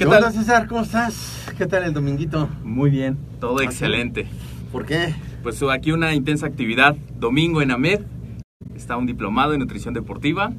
¿Qué tal, César? ¿Cómo estás? ¿Qué tal el dominguito? Muy bien, todo excelente. ¿Por qué? Pues aquí una intensa actividad. Domingo en AMED está un diplomado en nutrición deportiva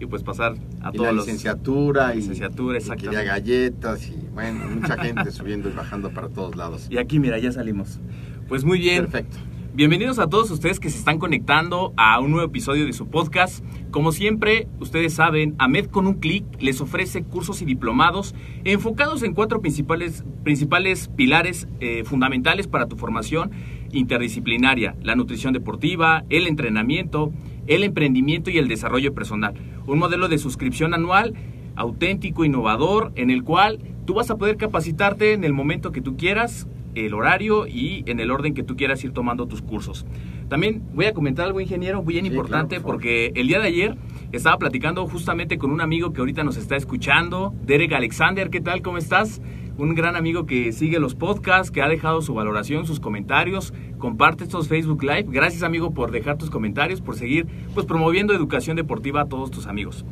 y pues pasar a Y todos la los... licenciatura y, Licenciatura, y quería exactamente. galletas y bueno, mucha gente subiendo y bajando para todos lados. Y aquí, mira, ya salimos. Pues muy bien. Perfecto. Bienvenidos a todos ustedes que se están conectando a un nuevo episodio de su podcast. Como siempre, ustedes saben, AMED con un clic les ofrece cursos y diplomados enfocados en cuatro principales, principales pilares eh, fundamentales para tu formación interdisciplinaria. La nutrición deportiva, el entrenamiento, el emprendimiento y el desarrollo personal. Un modelo de suscripción anual auténtico, innovador, en el cual tú vas a poder capacitarte en el momento que tú quieras, el horario y en el orden que tú quieras ir tomando tus cursos. También voy a comentar algo, ingeniero, bien Sí, importante, claro, por favor. porque el día de ayer estaba platicando justamente con un amigo que ahorita nos está escuchando, Derek Alexander, ¿qué tal? ¿Cómo estás? Un gran amigo que sigue los podcasts, que ha dejado su valoración, sus comentarios, comparte estos Facebook Live. Gracias, amigo, por dejar tus comentarios, por seguir pues promoviendo educación deportiva a todos tus amigos.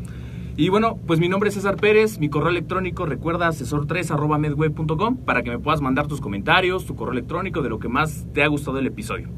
Y bueno, pues mi nombre es César Pérez, mi correo electrónico recuerda asesor3 arroba medweb.com para que me puedas mandar tus comentarios, tu correo electrónico de lo que más te ha gustado del episodio.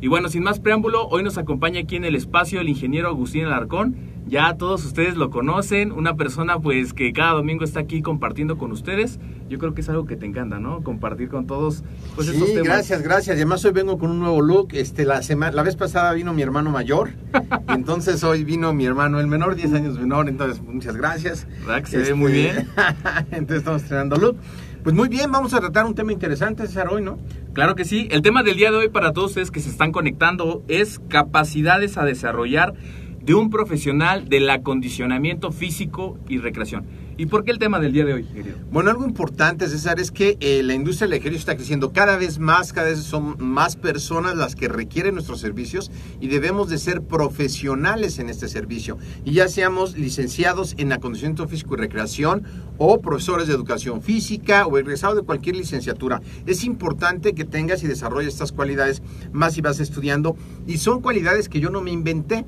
Y bueno, sin más preámbulo, hoy nos acompaña aquí en el espacio el ingeniero Agustín Alarcón. Ya todos ustedes lo conocen, una persona pues que cada domingo está aquí compartiendo con ustedes. Yo creo que es algo que te encanta, ¿no? Compartir con todos pues estos sí, temas. gracias, gracias. Y además hoy vengo con un nuevo look. Este, la, semana, la vez pasada vino mi hermano mayor. y entonces hoy vino mi hermano el menor, 10 años menor. Entonces, muchas gracias. ¿Verdad que se ve muy bien? entonces estamos estrenando look. Pues muy bien, vamos a tratar un tema interesante, César, hoy, ¿no? Claro que sí. El tema del día de hoy para todos ustedes que se están conectando es capacidades a desarrollar de un profesional del acondicionamiento físico y recreación. ¿Y por qué el tema del día de hoy, querido? Bueno, algo importante, César, es que eh, la industria del ejercicio está creciendo cada vez más, cada vez son más personas las que requieren nuestros servicios y debemos de ser profesionales en este servicio. Y ya seamos licenciados en acondicionamiento físico y recreación o profesores de educación física o egresados de cualquier licenciatura. Es importante que tengas y desarrolles estas cualidades más si vas estudiando y son cualidades que yo no me inventé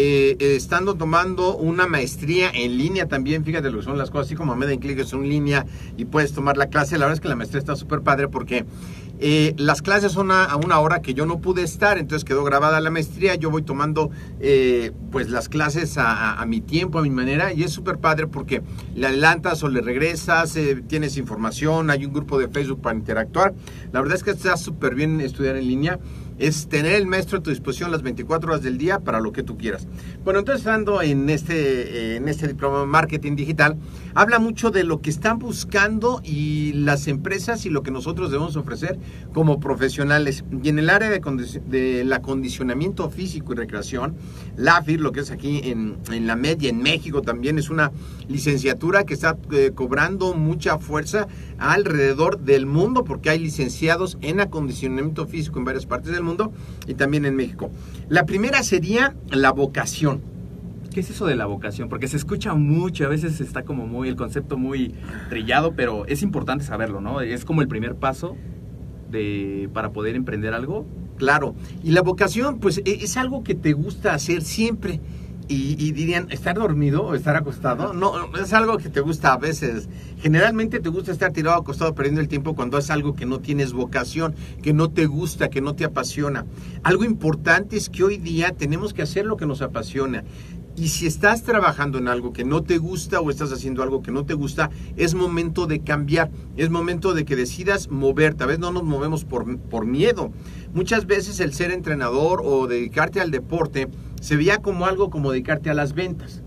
eh, estando tomando una maestría en línea también, fíjate lo que son las cosas, así como Med en Click es en línea y puedes tomar la clase, la verdad es que la maestría está súper padre porque eh, las clases son a, una hora que yo no pude estar, entonces quedó grabada la maestría, yo voy tomando eh, pues las clases a, mi tiempo, a mi manera y es súper padre porque le adelantas o le regresas, eh, tienes información, hay un grupo de Facebook para interactuar, la verdad es que está súper bien estudiar en línea es tener el maestro a tu disposición las 24 horas del día para lo que tú quieras. Bueno, entonces ando en este, eh, en este diploma de marketing digital, habla mucho de lo que están buscando y las empresas y lo que nosotros debemos ofrecer como profesionales. Y en el área de del acondicionamiento físico y recreación, la AFIR, lo que es aquí en, en la media, en México también, es una licenciatura que está eh, cobrando mucha fuerza alrededor del mundo porque hay licenciados en acondicionamiento físico en varias partes del mundo y también en México. La primera sería la vocación. ¿Qué es eso de la vocación? Porque se escucha mucho, a veces está como muy, el concepto muy trillado, pero es importante saberlo, ¿no? Es como el primer paso de, para poder emprender algo. Claro, y la vocación, pues e, es algo que te gusta hacer siempre y, dirían, ¿estar dormido o estar acostado? No, es algo que te gusta a veces. Generalmente te gusta estar tirado acostado perdiendo el tiempo cuando es algo que no tienes vocación, que no te gusta, que no te apasiona. Algo importante es que hoy día tenemos que hacer lo que nos apasiona. Y si estás trabajando en algo que no te gusta o estás haciendo algo que no te gusta, es momento de cambiar, es momento de que decidas moverte. A veces no nos movemos por, por miedo. Muchas veces el ser entrenador o dedicarte al deporte se veía como algo como dedicarte a las ventas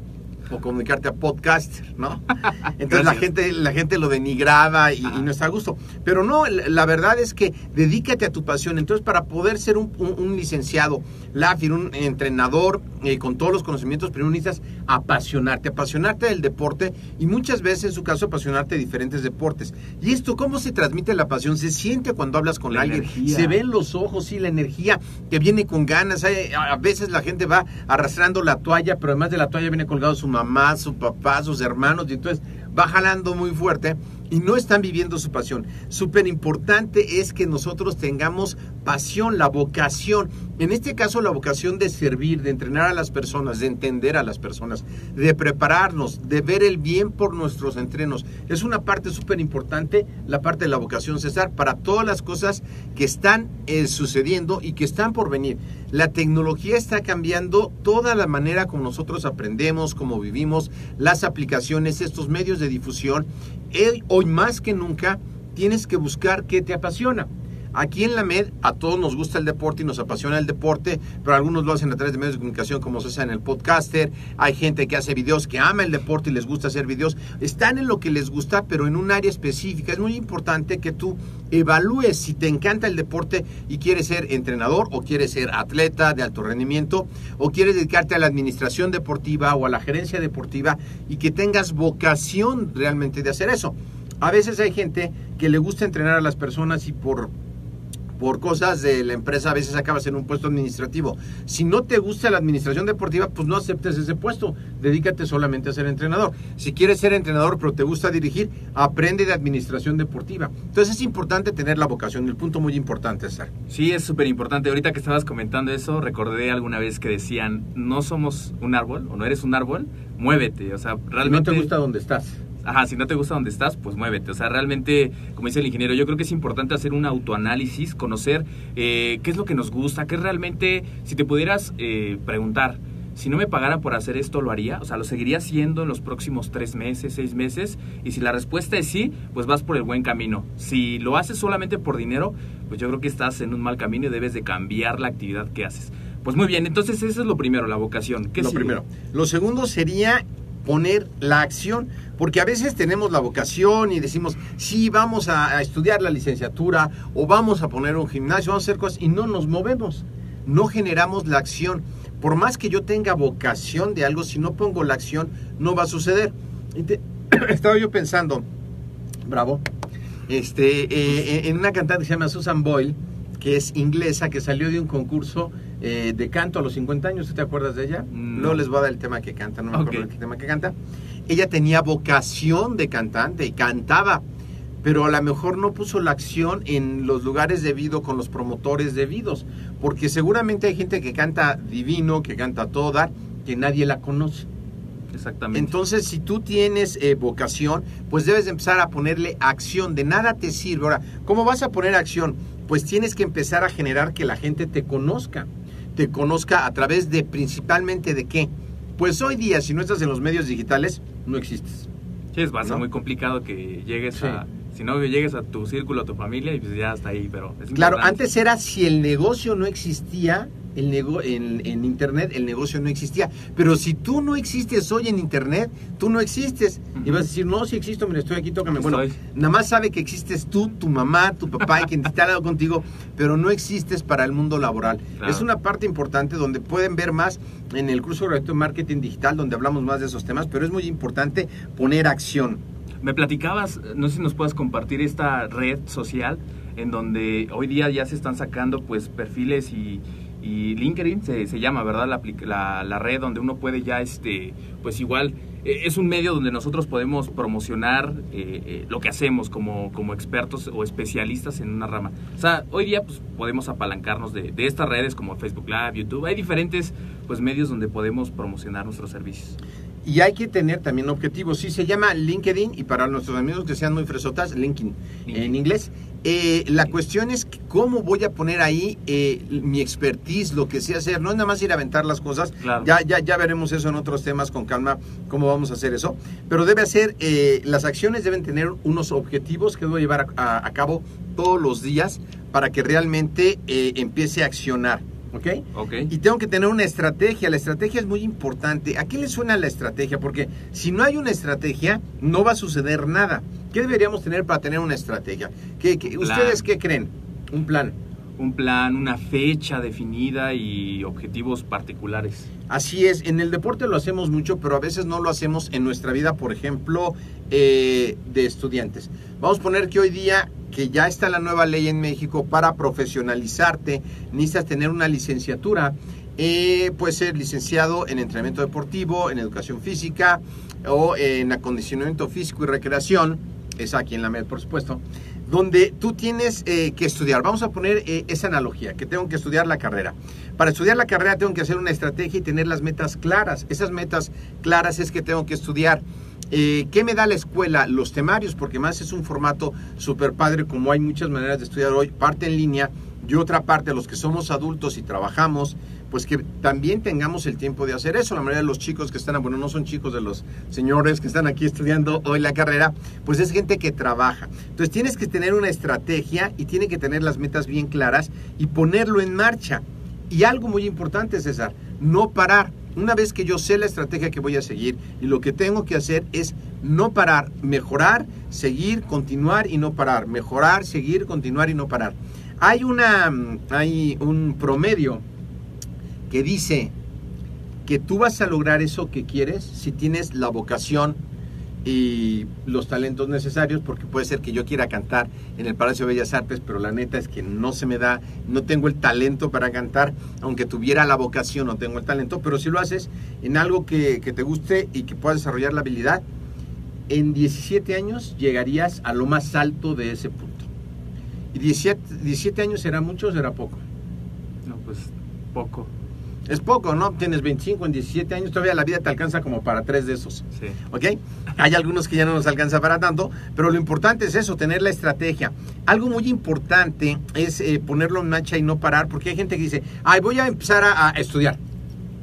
o comunicarte a podcaster, ¿no? Entonces la gente, la gente lo denigraba y, no está a gusto. Pero no, la verdad es que dedícate a tu pasión. Entonces, para poder ser un, licenciado, LAFIR, un entrenador eh, con todos los conocimientos, primero necesitas apasionarte, apasionarte del deporte y muchas veces, en su caso, apasionarte de diferentes deportes. ¿Y esto cómo se transmite la pasión? Se siente cuando hablas con alguien, se ven los ojos, sí, la energía que viene con ganas. a veces la gente va arrastrando la toalla, pero además de la toalla viene colgado su mamá, su papá, sus hermanos, y entonces va jalando muy fuerte y no están viviendo su pasión. Súper importante es que nosotros tengamos pasión, la vocación. En este caso, la vocación de servir, de entrenar a las personas, de entender a las personas, de prepararnos, de ver el bien por nuestros entrenos. Es una parte súper importante, la parte de la vocación, César, para todas las cosas que están eh, sucediendo y que están por venir. La tecnología está cambiando toda la manera como nosotros aprendemos, como vivimos, las aplicaciones, estos medios de difusión. Hoy más que nunca tienes que buscar qué te apasiona. Aquí en la MED a todos nos gusta el deporte y nos apasiona el deporte, pero algunos lo hacen a través de medios de comunicación como se hace en el podcaster. Hay gente que hace videos que ama el deporte y les gusta hacer videos. Están en lo que les gusta, pero en un área específica. Es muy importante que tú evalúes si te encanta el deporte y quieres ser entrenador o quieres ser atleta de alto rendimiento o quieres dedicarte a la administración deportiva o a la gerencia deportiva y que tengas vocación realmente de hacer eso. A veces hay gente que le gusta entrenar a las personas y por por cosas de la empresa a veces acabas en un puesto administrativo. Si no te gusta la administración deportiva, pues no aceptes ese puesto, dedícate solamente a ser entrenador. Si quieres ser entrenador pero te gusta dirigir, aprende de administración deportiva. Entonces es importante tener la vocación, el punto muy importante, César. Sí, es súper importante. Ahorita que estabas comentando eso, recordé alguna vez que decían, no somos un árbol o no eres un árbol, muévete. O sea, realmente... no te gusta donde estás ajá, si no te gusta donde estás, pues muévete. O sea, realmente, como dice el ingeniero, yo creo que es importante hacer un autoanálisis, conocer eh, qué es lo que nos gusta, qué realmente, si te pudieras eh, preguntar, si no me pagara por hacer esto, ¿lo haría? O sea, ¿lo seguiría haciendo en los próximos tres meses, seis meses? Y si la respuesta es sí, pues vas por el buen camino. Si lo haces solamente por dinero, pues yo creo que estás en un mal camino y debes de cambiar la actividad que haces. Pues muy bien, entonces eso es lo primero, la vocación. ¿Qué lo primero. Lo segundo sería poner la acción, porque a veces tenemos la vocación y decimos, sí, vamos a, estudiar la licenciatura o vamos a poner un gimnasio, vamos a hacer cosas y no nos movemos, no generamos la acción. Por más que yo tenga vocación de algo, si no pongo la acción, no va a suceder. estaba yo pensando, bravo, este, eh, en una cantante que se llama Susan Boyle, que es inglesa, que salió de un concurso eh, de canto a los 50 años, ¿te acuerdas de ella? No. les voy a dar el tema que canta, no me acuerdo el tema que canta. Ella tenía vocación de cantante y cantaba, pero a lo mejor no puso la acción en los lugares debidos con los promotores debidos, porque seguramente hay gente que canta divino, que canta toda, que nadie la conoce. Exactamente. Entonces, si tú tienes eh, vocación, pues debes empezar a ponerle acción. De nada te sirve. Ahora, ¿cómo vas a poner acción? Pues tienes que empezar a generar que la gente te conozca te conozca a través de principalmente de qué. Pues hoy día, si no estás en los medios digitales, no existes. Sí, es bastante muy complicado que llegues a Si no, llegues a tu círculo, a tu familia y pues ya está ahí, pero es Claro, importante. antes era si el negocio no existía, el nego en, en Internet el negocio no existía. Pero si tú no existes hoy en Internet, tú no existes. Y Ujú. vas a decir, no, si existo, mira, estoy aquí, tócame. Bueno, Estoy. nada más sabe que existes tú, tu mamá, tu papá y quien está al lado contigo, pero no existes para el mundo laboral. Claro. Es una parte importante donde pueden ver más en el curso gratuito de marketing digital, donde hablamos más de esos temas, pero es muy importante poner acción. Me platicabas, no sé si nos puedes compartir esta red social en donde hoy día ya se están sacando pues perfiles y, y LinkedIn se, se llama, ¿verdad? La, la, la red donde uno puede ya, este, pues igual, eh, es un medio donde nosotros podemos promocionar eh, eh, lo que hacemos como, como expertos o especialistas en una rama. O sea, hoy día pues podemos apalancarnos de, de estas redes como Facebook Live, YouTube, hay diferentes pues medios donde podemos promocionar nuestros servicios. Y hay que tener también objetivos. Sí, se llama LinkedIn y para nuestros amigos que sean muy fresotas, LinkedIn LinkedIn. en inglés. Eh, la cuestión es cómo voy a poner ahí eh, mi expertise, lo que sé hacer. No es nada más ir a aventar las cosas. Claro. Ya, ya, ya veremos eso en otros temas con calma, cómo vamos a hacer eso. Pero debe ser, eh, las acciones deben tener unos objetivos que debo llevar a, a- a cabo todos los días para que realmente eh, empiece a accionar. ¿Ok? ¿Ok? Y tengo que tener una estrategia. La estrategia es muy importante. ¿A qué le suena la estrategia? Porque si no hay una estrategia, no va a suceder nada. ¿Qué deberíamos tener para tener una estrategia? ¿Qué, qué-. ¿Ustedes qué creen? Un plan. Un plan, una fecha definida y objetivos particulares. Así es, en el deporte lo hacemos mucho, pero a veces no lo hacemos en nuestra vida, por ejemplo, eh, de estudiantes. Vamos a poner que hoy día, que ya está la nueva ley en México para profesionalizarte, necesitas tener una licenciatura. Eh, puede ser licenciado en entrenamiento deportivo, en educación física o en acondicionamiento físico y recreación. Es aquí en la MED, por supuesto donde tú tienes eh, que estudiar. Vamos a poner eh, esa analogía, que tengo que estudiar la carrera. Para estudiar la carrera tengo que hacer una estrategia y tener las metas claras. Esas metas claras es que tengo que estudiar. Eh, ¿Qué me da la escuela? Los temarios, porque más es un formato súper padre, como hay muchas maneras de estudiar hoy, parte en línea y otra parte, los que somos adultos y trabajamos, pues que también tengamos el tiempo de hacer eso. La mayoría de los chicos que están, bueno, no son chicos de los señores que están aquí estudiando hoy la carrera, pues es gente que trabaja. Entonces tienes que tener una estrategia y tiene que tener las metas bien claras y ponerlo en marcha. Y algo muy importante, César, no parar. Una vez que yo sé la estrategia que voy a seguir y lo que tengo que hacer es no parar, mejorar, seguir, continuar y no parar, mejorar, seguir, continuar y no parar. Hay una hay un promedio que dice que tú vas a lograr eso que quieres si tienes la vocación y los talentos necesarios, porque puede ser que yo quiera cantar en el Palacio de Bellas Artes, pero la neta es que no se me da, no tengo el talento para cantar, aunque tuviera la vocación, no tengo el talento, pero si lo haces en algo que, te guste y que puedas desarrollar la habilidad, en 17 años llegarías a lo más alto de ese punto. ¿Y 17, 17 años será mucho o será poco? No, pues poco. Es poco, ¿no? Tienes 25 en 17 años, todavía la vida te alcanza como para tres de esos. Sí. ¿Ok? Hay algunos que ya no nos alcanza para tanto, pero lo importante es eso, tener la estrategia. Algo muy importante es eh, ponerlo en marcha y no parar, porque hay gente que dice, ay, voy a empezar a, a estudiar.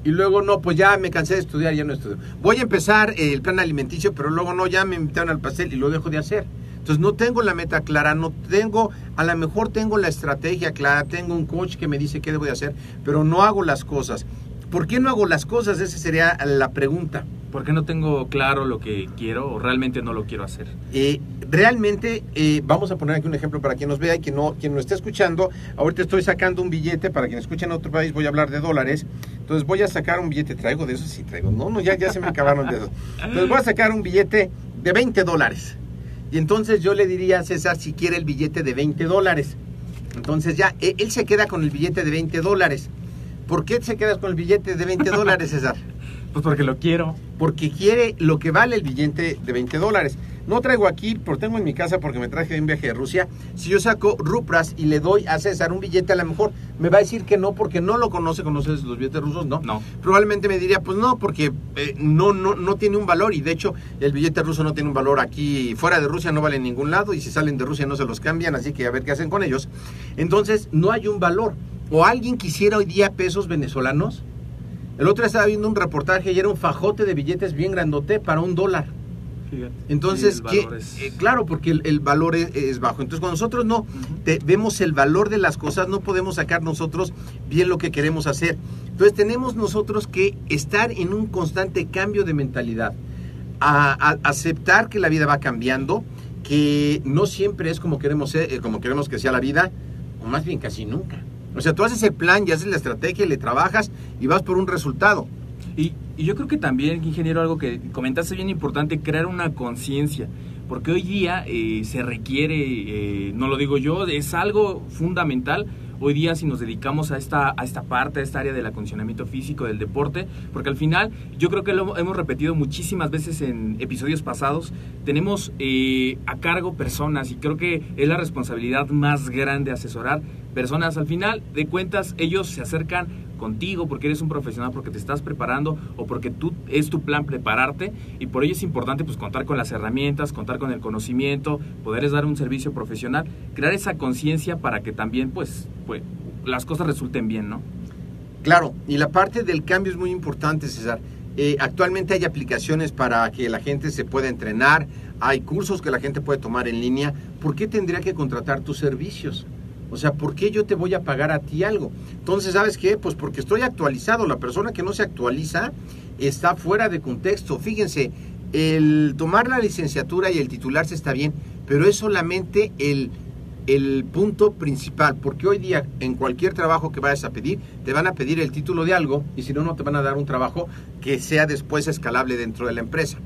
Y luego no, pues ya me cansé de estudiar, ya no estudio. Voy a empezar eh, el plan alimenticio, pero luego no, ya me invitaron al pastel y lo dejo de hacer. Entonces no tengo la meta clara, no tengo, a lo mejor tengo la estrategia clara, tengo un coach que me dice qué debo de hacer, pero no hago las cosas. ¿Por qué no hago las cosas? Esa sería la pregunta. ¿Por qué no tengo claro lo que quiero o realmente no lo quiero hacer? Eh, realmente, eh, vamos a poner aquí un ejemplo para quien nos vea y quien no, quien nos esté escuchando. Ahorita estoy sacando un billete, para quien escuche en otro país voy a hablar de dólares. Entonces voy a sacar un billete, traigo de esos, sí traigo. No, no, ya, ya se me acabaron de esos. Entonces voy a sacar un billete de 20 dólares. Y entonces yo le diría a César si quiere el billete de 20 dólares. Entonces ya, eh, él se queda con el billete de 20 dólares. ¿Por qué se quedas con el billete de 20 dólares, César? Pues porque lo quiero. porque quiere lo que vale el billete de 20 dólares. No traigo aquí, pero tengo en mi casa porque me traje de un viaje de Rusia. Si yo saco rupras y le doy a César un billete, a lo mejor me va a decir que no porque no lo conoce, conoces los billetes rusos, ¿no? No. Probablemente me diría, pues no, porque eh, no, no, no tiene un valor y de hecho el billete ruso no tiene un valor aquí, fuera de Rusia no vale en ningún lado y si salen de Rusia no se los cambian, así que a ver qué hacen con ellos. Entonces no hay un valor. O alguien quisiera hoy día pesos venezolanos, el otro día estaba viendo un reportaje y era un fajote de billetes bien grandote para un dólar. Fíjate. Entonces, Eh, claro, porque el, el valor es, es bajo. Entonces, cuando nosotros no te- vemos el valor de las cosas, no podemos sacar nosotros bien lo que queremos hacer. Entonces, tenemos nosotros que estar en un constante cambio de mentalidad, a, a- aceptar que la vida va cambiando, que no siempre es como queremos, ser, eh, como queremos que sea la vida, o más bien casi nunca. O sea, tú haces el plan y haces la estrategia y le trabajas y vas por un resultado. Y, y yo creo que también, ingeniero, algo que comentaste bien importante, crear una conciencia. Porque hoy día eh, se requiere, eh, no lo digo yo, es algo fundamental. Hoy día si nos dedicamos a esta, a esta parte, a esta área del acondicionamiento físico, del deporte, porque al final yo creo que lo hemos repetido muchísimas veces en episodios pasados, tenemos eh, a cargo personas y creo que es la responsabilidad más grande asesorar personas. Al final de cuentas ellos se acercan contigo porque eres un profesional, porque te estás preparando o porque tú es tu plan prepararte y por ello es importante pues contar con las herramientas, contar con el conocimiento, poderles dar un servicio profesional, crear esa conciencia para que también pues, pues las cosas resulten bien, ¿no? Claro, y la parte del cambio es muy importante, César. Eh, actualmente hay aplicaciones para que la gente se pueda entrenar, hay cursos que la gente puede tomar en línea. ¿Por qué tendría que contratar tus servicios? O sea, ¿por qué yo te voy a pagar a ti algo? Entonces, ¿sabes qué? Pues porque estoy actualizado. La persona que no se actualiza está fuera de contexto. Fíjense, el tomar la licenciatura y el titularse está bien, pero es solamente el el punto principal, porque hoy día en cualquier trabajo que vayas a pedir, te van a pedir el título de algo y si no, no te van a dar un trabajo que sea después escalable dentro de la empresa.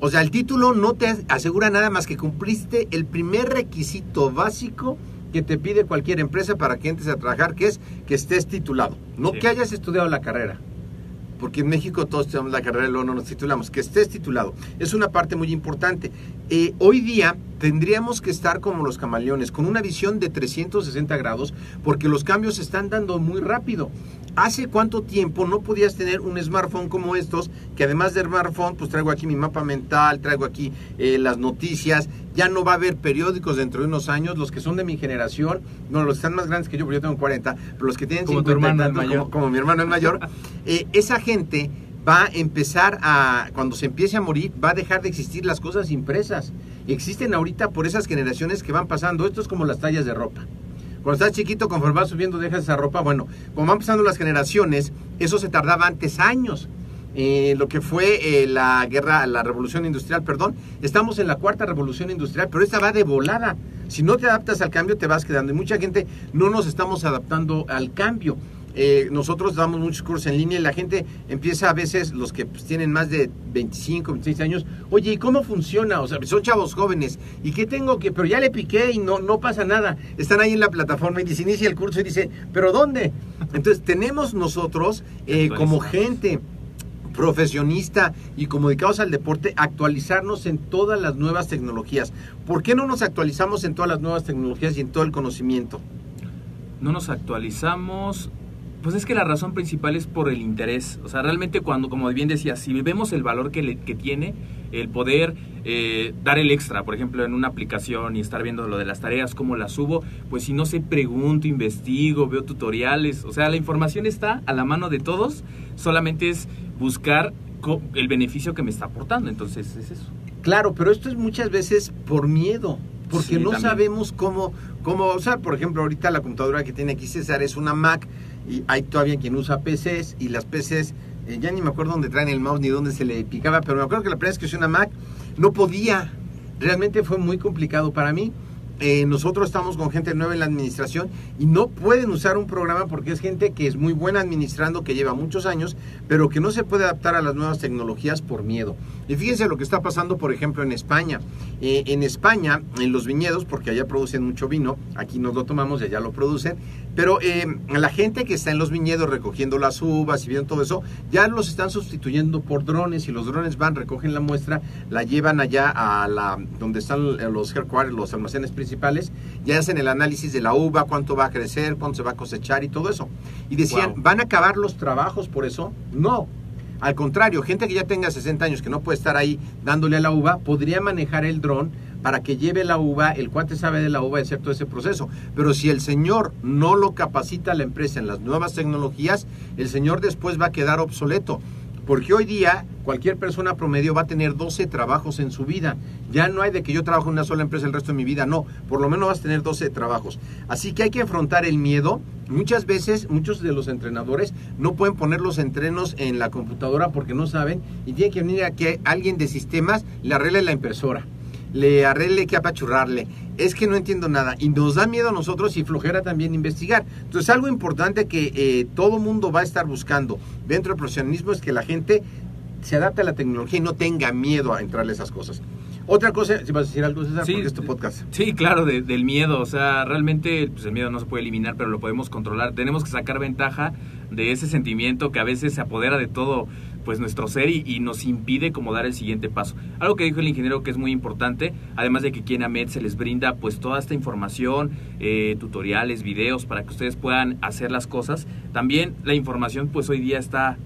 O sea, el título no te asegura nada más que cumpliste el primer requisito básico que te pide cualquier empresa para que entres a trabajar, que es que estés titulado, no Sí. que hayas estudiado la carrera. Porque en México todos tenemos la carrera y luego no nos titulamos. Que estés titulado. Es una parte muy importante. Eh, hoy día tendríamos que estar como los camaleones, con una visión de 360 grados, porque los cambios se están dando muy rápido. ¿Hace cuánto tiempo no podías tener un smartphone como estos? Que además de smartphone, pues traigo aquí mi mapa mental, traigo aquí eh, las noticias. Ya no va a haber periódicos dentro de unos años. Los que son de mi generación, no, los que están más grandes que yo, porque yo tengo 40, pero los que tienen Como tu 50 y hermano, el tantos, mayor. como- como mi hermano el mayor, eh, esa gente va a empezar a, cuando se empiece a morir, va a dejar de existir las cosas impresas. Existen ahorita por esas generaciones que van pasando, esto es como las tallas de ropa. Cuando estás chiquito, conforme vas subiendo, dejas esa ropa. Bueno, como van pasando las generaciones, eso se tardaba antes años. Eh, lo que fue eh, la guerra, la revolución industrial, perdón. Estamos en la cuarta revolución industrial, pero esta va de volada. Si no te adaptas al cambio, te vas quedando. Y mucha gente no nos estamos adaptando al cambio. Eh, nosotros damos muchos cursos en línea y la gente empieza a veces, los que pues, tienen más de 25, 26 años, oye, ¿y cómo funciona? O sea, son chavos jóvenes. ¿Y qué tengo que? Pero ya le piqué y no, no pasa nada. Están ahí en la plataforma y dice, inicia el curso y dice, ¿pero dónde? Entonces tenemos nosotros eh, como gente profesionista y como dedicados al deporte, actualizarnos en todas las nuevas tecnologías. ¿Por qué no nos actualizamos en todas las nuevas tecnologías y en todo el conocimiento? No nos actualizamos. Pues es que la razón principal es por el interés. O sea, realmente cuando, como bien decía, si vemos el valor que, le- que tiene, el poder eh, dar el extra, por ejemplo, en una aplicación y estar viendo lo de las tareas, cómo las subo, pues si no sé, pregunto, investigo, veo tutoriales. O sea, la información está a la mano de todos, solamente es buscar el beneficio que me está aportando. Entonces, es eso. Claro, pero esto es muchas veces por miedo, porque Sí, no también. sabemos cómo, cómo usar. Por ejemplo, ahorita la computadora que tiene aquí César es una Mac y hay todavía quien usa PCs y las PCs, eh, ya ni me acuerdo dónde traen el mouse ni dónde se le picaba, pero me acuerdo que la primera vez que usé una Mac no podía. Realmente fue muy complicado para mí. Eh, nosotros estamos con gente nueva en la administración y no pueden usar un programa porque es gente que es muy buena administrando, que lleva muchos años, pero que no se puede adaptar a las nuevas tecnologías por miedo. Y fíjense lo que está pasando, por ejemplo, en España. Eh, en España, en los viñedos, porque allá producen mucho vino, aquí nos lo tomamos y allá lo producen, pero eh, la gente que está en los viñedos recogiendo las uvas y viendo todo eso, ya los están sustituyendo por drones y los drones van, recogen la muestra, la llevan allá a la donde están los headquarters, los almacenes principales, y hacen el análisis de la uva, cuánto va a crecer, cuánto se va a cosechar y todo eso. Y decían, Wow. ¿van a acabar los trabajos por eso? No. Al contrario, gente que ya tenga 60 años, que no puede estar ahí dándole a la uva, podría manejar el dron para que lleve la uva, el cuate sabe de la uva hacer todo ese proceso. Pero si el señor no lo capacita a la empresa en las nuevas tecnologías, el señor después va a quedar obsoleto. Porque hoy día cualquier persona promedio va a tener 12 trabajos en su vida. Ya no hay de que yo trabajo en una sola empresa el resto de mi vida, no. Por lo menos vas a tener 12 trabajos. Así que hay que afrontar el miedo. Muchas veces, muchos de los entrenadores no pueden poner los entrenos en la computadora porque no saben y tiene que venir a que alguien de sistemas le arregle la impresora le arregle que apachurrarle. Es que no entiendo nada. Y nos da miedo a nosotros y flojera también investigar. Entonces, algo importante que eh, todo mundo va a estar buscando dentro del profesionalismo es que la gente se adapte a la tecnología y no tenga miedo a entrarle a esas cosas. Otra cosa, si vas a decir algo, César, Sí, porque es tu podcast. Sí, claro, de- del miedo. O sea, realmente pues, el miedo no se puede eliminar, pero lo podemos controlar. Tenemos que sacar ventaja de ese sentimiento que a veces se apodera de todo pues nuestro ser y, nos impide como dar el siguiente paso. Algo que dijo el ingeniero que es muy importante, además de que aquí en AMED se les brinda pues toda esta información, eh, tutoriales, videos para que ustedes puedan hacer las cosas. También la información pues hoy día está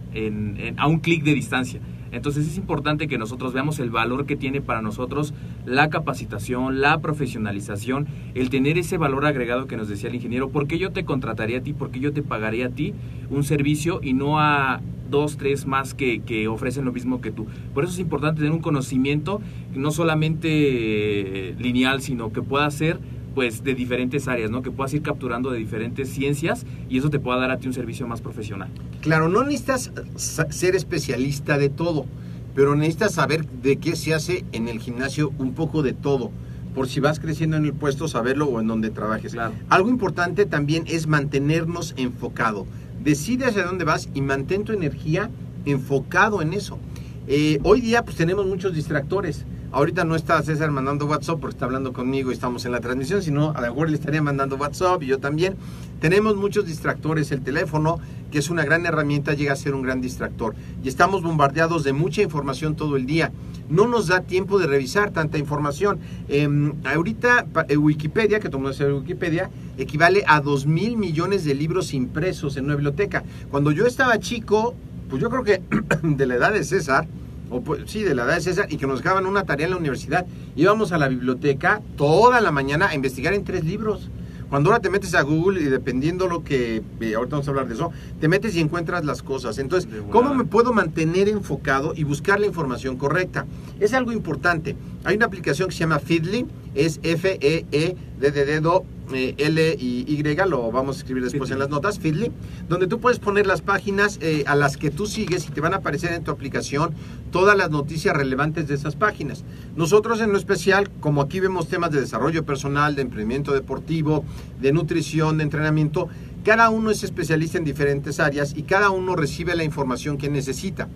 a un clic de distancia. Entonces es importante que nosotros veamos el valor que tiene para nosotros la capacitación, la profesionalización, el tener ese valor agregado que nos decía el ingeniero. ¿Por qué yo te contrataría a ti? ¿Por qué yo te pagaría a ti un servicio y no a dos, tres más que, que ofrecen lo mismo que tú? Por eso es importante tener un conocimiento no solamente eh, lineal, sino que pueda ser pues de diferentes áreas, ¿no? Que puedas ir capturando de diferentes ciencias y eso te pueda dar a ti un servicio más profesional. Claro, no necesitas ser especialista de todo, pero necesitas saber de qué se hace en el gimnasio un poco de todo. Por si vas creciendo en el puesto, saberlo o en donde trabajes. Claro. Algo importante también es mantenernos enfocado. Decide hacia dónde vas y mantén tu energía enfocado en eso. Eh, hoy día pues tenemos muchos distractores. Ahorita no está César mandando WhatsApp porque está hablando conmigo y estamos en la transmisión, sino a lo mejor le estaría mandando WhatsApp y yo también. Tenemos muchos distractores. El teléfono, que es una gran herramienta, llega a ser un gran distractor. Y estamos bombardeados de mucha información todo el día. No nos da tiempo de revisar tanta información. Em, ahorita eh, Wikipedia, que mundo sabe Wikipedia, equivale a 2 mil millones de libros impresos en una biblioteca. Cuando yo estaba chico, pues yo creo que de la edad de César, o pues, sí, de la edad de César, y que nos dejaban una tarea en la universidad, íbamos a la biblioteca toda la mañana a investigar en tres libros. Cuando ahora te metes a Google y dependiendo lo que, eh, ahorita vamos a hablar de eso, te metes y encuentras las cosas. Entonces. ¿cómo me puedo mantener enfocado y buscar la información correcta? Es algo importante. Hay una aplicación que se llama Feedly, es F-E-E-D de dedo, eh, L y Y, lo vamos a escribir después Feedly. en las notas, Feedly, donde tú puedes poner las páginas eh, a las que tú sigues y te van a aparecer en tu aplicación todas las noticias relevantes de esas páginas. Nosotros en lo especial, como aquí vemos temas de desarrollo personal, de emprendimiento deportivo, de nutrición, de entrenamiento, cada uno es especialista en diferentes áreas y cada uno recibe la información que necesita.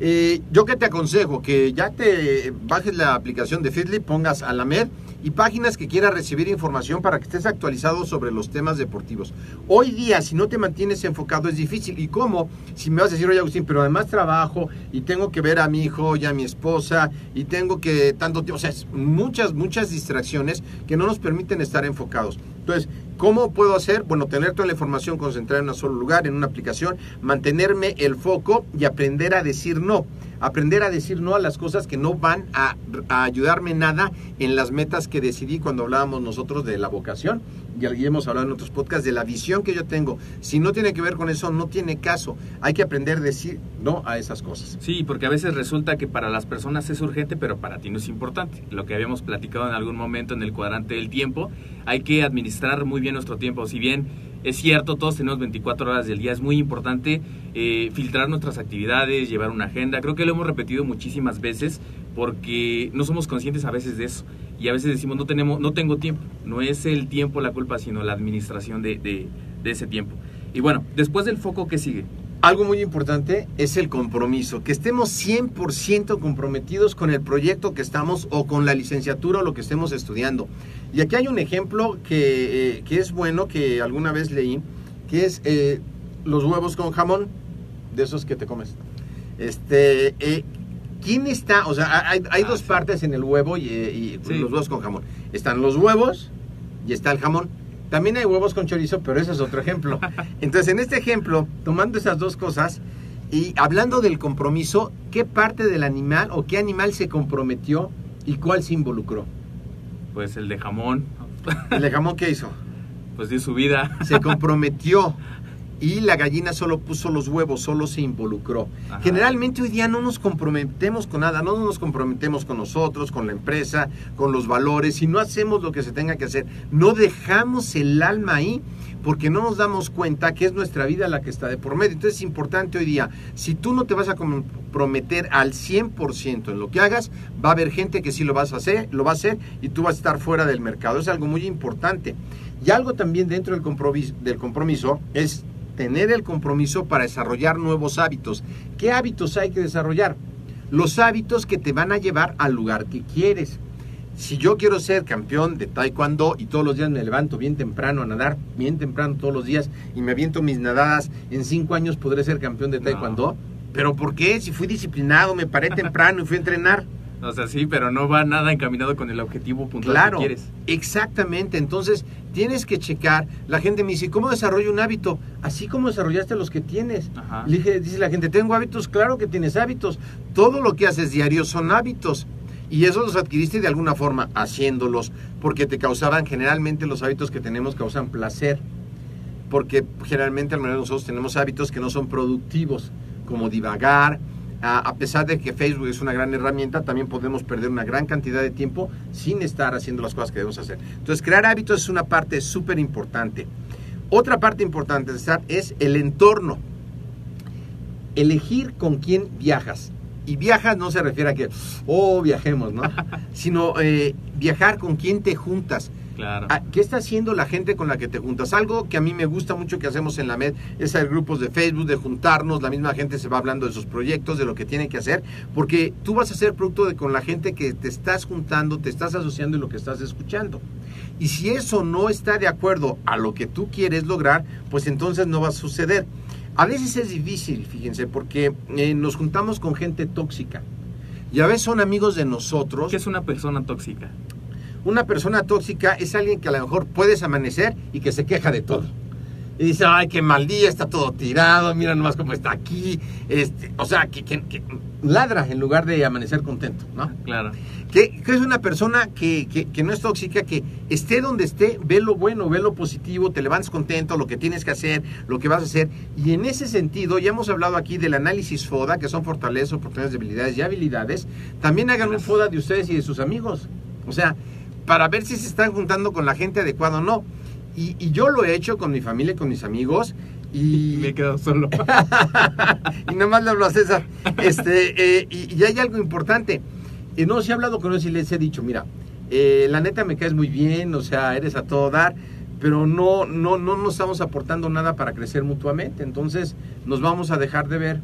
Eh, yo que te aconsejo que ya te bajes la aplicación de Feedly, pongas a la MED y páginas que quieras recibir información para que estés actualizado sobre los temas deportivos. Hoy día, si no te mantienes enfocado, es difícil. ¿Y cómo? Si me vas a decir, oye Agustín, pero además trabajo y tengo que ver a mi hijo y a mi esposa y tengo que tanto o sea, es muchas, muchas distracciones que no nos permiten estar enfocados. Entonces, ¿cómo puedo hacer? Bueno, tener toda la información concentrada en un solo lugar, en una aplicación, mantenerme el foco y aprender a decir no. Aprender a decir no a las cosas que no van a, ayudarme nada en las metas que decidí cuando hablábamos nosotros de la vocación. Y hemos hablado en otros podcasts de la visión que yo tengo. Si no tiene que ver con eso, no tiene caso. Hay que aprender a decir no a esas cosas. Sí, porque a veces resulta que para las personas es urgente, pero para ti no es importante. Lo que habíamos platicado en algún momento en el cuadrante del tiempo, hay que administrar muy bien nuestro tiempo. Si bien es cierto, todos tenemos 24 horas del día, es muy importante eh, filtrar nuestras actividades, llevar una agenda. Creo que lo hemos repetido muchísimas veces porque no somos conscientes a veces de eso. Y a veces decimos, no, tenemos, no tengo tiempo. No es el tiempo la culpa, sino la administración de, de, de ese tiempo. Y bueno, después del foco, ¿qué sigue? Algo muy importante es el compromiso, que estemos 100% comprometidos con el proyecto que estamos o con la licenciatura o lo que estemos estudiando. Y aquí hay un ejemplo que, eh, que es bueno, que alguna vez leí, que es eh, los huevos con jamón, de esos que te comes. Este, eh, ¿Quién está? O sea, hay, hay Ah, dos sí. partes en el huevo y, eh, y Sí. los huevos con jamón. Están los huevos y está el jamón. También hay huevos con chorizo, pero ese es otro ejemplo. Entonces, en este ejemplo, tomando esas dos cosas y hablando del compromiso, ¿qué parte del animal o qué animal se comprometió y cuál se involucró? Pues el de jamón, ¿El de jamón qué hizo? pues dio su vida. Se comprometió. y la gallina solo puso los huevos, solo se involucró. Ajá. Generalmente hoy día no nos comprometemos con nada, no nos comprometemos con nosotros, con la empresa, con los valores, y no hacemos lo que se tenga que hacer. No dejamos el alma ahí porque no nos damos cuenta que es nuestra vida la que está de por medio. Entonces es importante hoy día, si tú no te vas a comprometer al 100% en lo que hagas, va a haber gente que sí lo vas a hacer, lo va a hacer y tú vas a estar fuera del mercado. Es algo muy importante. Y algo también dentro del compromiso, del compromiso es tener el compromiso para desarrollar nuevos hábitos. ¿Qué hábitos hay que desarrollar? Los hábitos que te van a llevar al lugar que quieres. Si yo quiero ser campeón de taekwondo y todos los días me levanto bien temprano a nadar, bien temprano todos los días y me aviento mis nadadas, en cinco años podré ser campeón de taekwondo. ¿Pero por qué? Si fui disciplinado, me paré temprano y fui a entrenar. O sea, sí, pero no va nada encaminado con el objetivo puntual Claro, que quieres. exactamente. Entonces, tienes que checar. La gente me dice, ¿cómo desarrollo un hábito? Así como desarrollaste los que tienes. Ajá. Dije, dice la gente, ¿tengo hábitos? Claro que tienes hábitos. Todo lo que haces diario son hábitos. Y eso los adquiriste de alguna forma haciéndolos, porque te causaban, generalmente los hábitos que tenemos causan placer. Porque generalmente al menos nosotros tenemos hábitos que no son productivos, como divagar, a pesar de que Facebook es una gran herramienta, también podemos perder una gran cantidad de tiempo sin estar haciendo las cosas que debemos hacer. Entonces, crear hábitos es una parte súper importante. Otra parte importante de estar es el entorno. Elegir con quién viajas. Y viajas no se refiere a que, oh, viajemos, ¿no? Sino eh, viajar con quién te juntas. Claro. Ah, ¿Qué está haciendo la gente con la que te juntas? Algo que a mí me gusta mucho que hacemos en la MED es hacer grupos de Facebook, de juntarnos, la misma gente se va hablando de sus proyectos, de lo que tienen que hacer, porque tú vas a ser producto de con la gente que te estás juntando, te estás asociando y lo que estás escuchando. Y si eso no está de acuerdo a lo que tú quieres lograr, pues entonces no va a suceder. A veces es difícil, fíjense, porque eh, nos juntamos con gente tóxica. Y a veces son amigos de nosotros. ¿Qué es una persona tóxica? Una persona tóxica es alguien que a lo mejor puedes amanecer y que se queja de todo. Y dice, ay, qué mal día, está todo tirado, mira nomás cómo está aquí. Este, o sea, que, que- que ladra en lugar de amanecer contento, ¿no? Claro. Que, que es una persona que, que- que no es tóxica, que esté donde esté, ve lo bueno, ve lo positivo, te levantas contento, lo que tienes que hacer, lo que vas a hacer. Y en ese sentido, ya hemos hablado aquí del análisis FODA, que son fortalezas, oportunidades, debilidades y habilidades. También hagan un FODA de ustedes y de sus amigos. O sea, para ver si se están juntando con la gente adecuada o no. Y, y yo lo he hecho con mi familia y con mis amigos. Y, Me he quedado solo. y nada más le hablo a César. Este, eh, y, y hay algo importante. Eh, no, sí he hablado con ellos y les he dicho, mira, eh, la neta me caes muy bien, o sea, eres a todo dar, pero no, no, no nos estamos aportando nada para crecer mutuamente. Entonces, nos vamos a dejar de ver.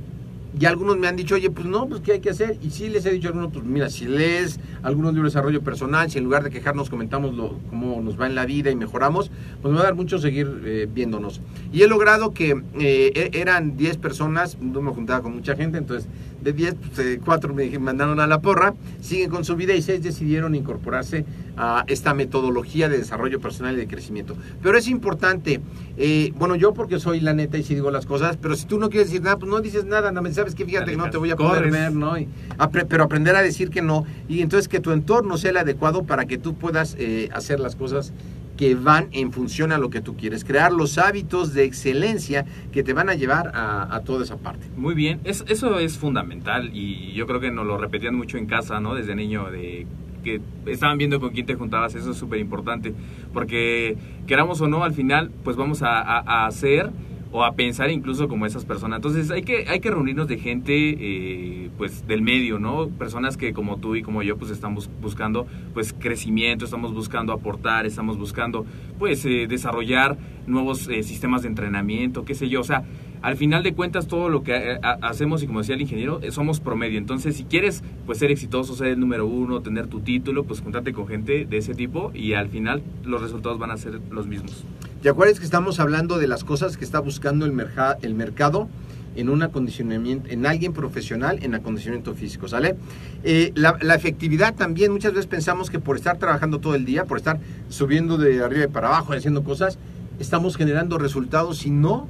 Y algunos me han dicho, oye, pues no, pues ¿qué hay que hacer? Y sí les he dicho a algunos, pues mira, si lees algunos libros de desarrollo personal, si en lugar de quejarnos comentamos lo, cómo nos va en la vida y mejoramos, pues me va a dar mucho seguir eh, viéndonos. Y he logrado que eh, e- eran 10 personas, no me juntaba con mucha gente, entonces de 10, pues, eh, 4 me mandaron a la porra, siguen con su vida y 6 decidieron incorporarse a esta metodología de desarrollo personal y de crecimiento. Pero es importante, eh, bueno, yo porque soy la neta y sí digo las cosas, pero si tú no quieres decir nada, pues no dices nada, nada más sabes que fíjate que no te voy a poder ver, ¿no? Y apre- pero aprender a decir que no, y entonces que tu entorno sea el adecuado para que tú puedas eh, hacer las cosas que van en función a lo que tú quieres, crear los hábitos de excelencia que te van a llevar a, toda esa parte. Muy bien, Es- eso es fundamental y yo creo que nos lo repetían mucho en casa, ¿no? Desde niño, de que estaban viendo con quién te juntabas, eso es súper importante, porque queramos o no, al final, pues vamos a hacer o a pensar incluso como esas personas. Entonces hay que, hay que reunirnos de gente, eh, pues del medio, ¿no? Personas que como tú y como yo, pues estamos buscando, pues crecimiento, estamos buscando aportar, estamos buscando, pues eh, desarrollar nuevos eh, sistemas de entrenamiento, qué sé yo, o sea, al final de cuentas todo lo que eh, ha- hacemos y como decía el ingeniero eh, somos promedio entonces si quieres pues ser exitoso ser el número uno tener tu título pues júntate con gente de ese tipo y al final los resultados van a ser los mismos ¿Te acuerdas que estamos hablando de las cosas que está buscando el, merja- el mercado en un acondicionamiento, en alguien profesional en acondicionamiento físico, ¿sale? Eh, la, la efectividad también, muchas veces pensamos que por estar trabajando todo el día, por estar subiendo de arriba y para abajo, haciendo cosas, estamos generando resultados y no.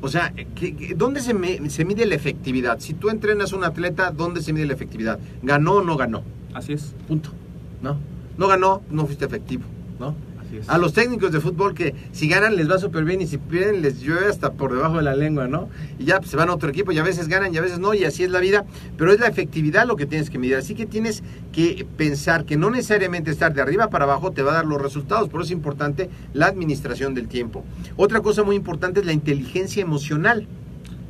O sea, ¿qué- qué- ¿dónde se, me- se mide la efectividad? Si tú entrenas a un atleta, ¿dónde se mide la efectividad? ¿Ganó o no ganó? así es Punto. ¿No? No ganó, no fuiste efectivo, ¿no? A los técnicos de fútbol que si ganan les va súper bien y si pierden les llueve hasta por debajo de la lengua, ¿no? Y ya pues, se van a otro equipo y a veces ganan y a veces no y así es la vida, pero es la efectividad lo que tienes que medir. Así que tienes que pensar que no necesariamente estar de arriba para abajo te va a dar los resultados, por eso es importante la administración del tiempo. Otra cosa muy importante es la inteligencia emocional.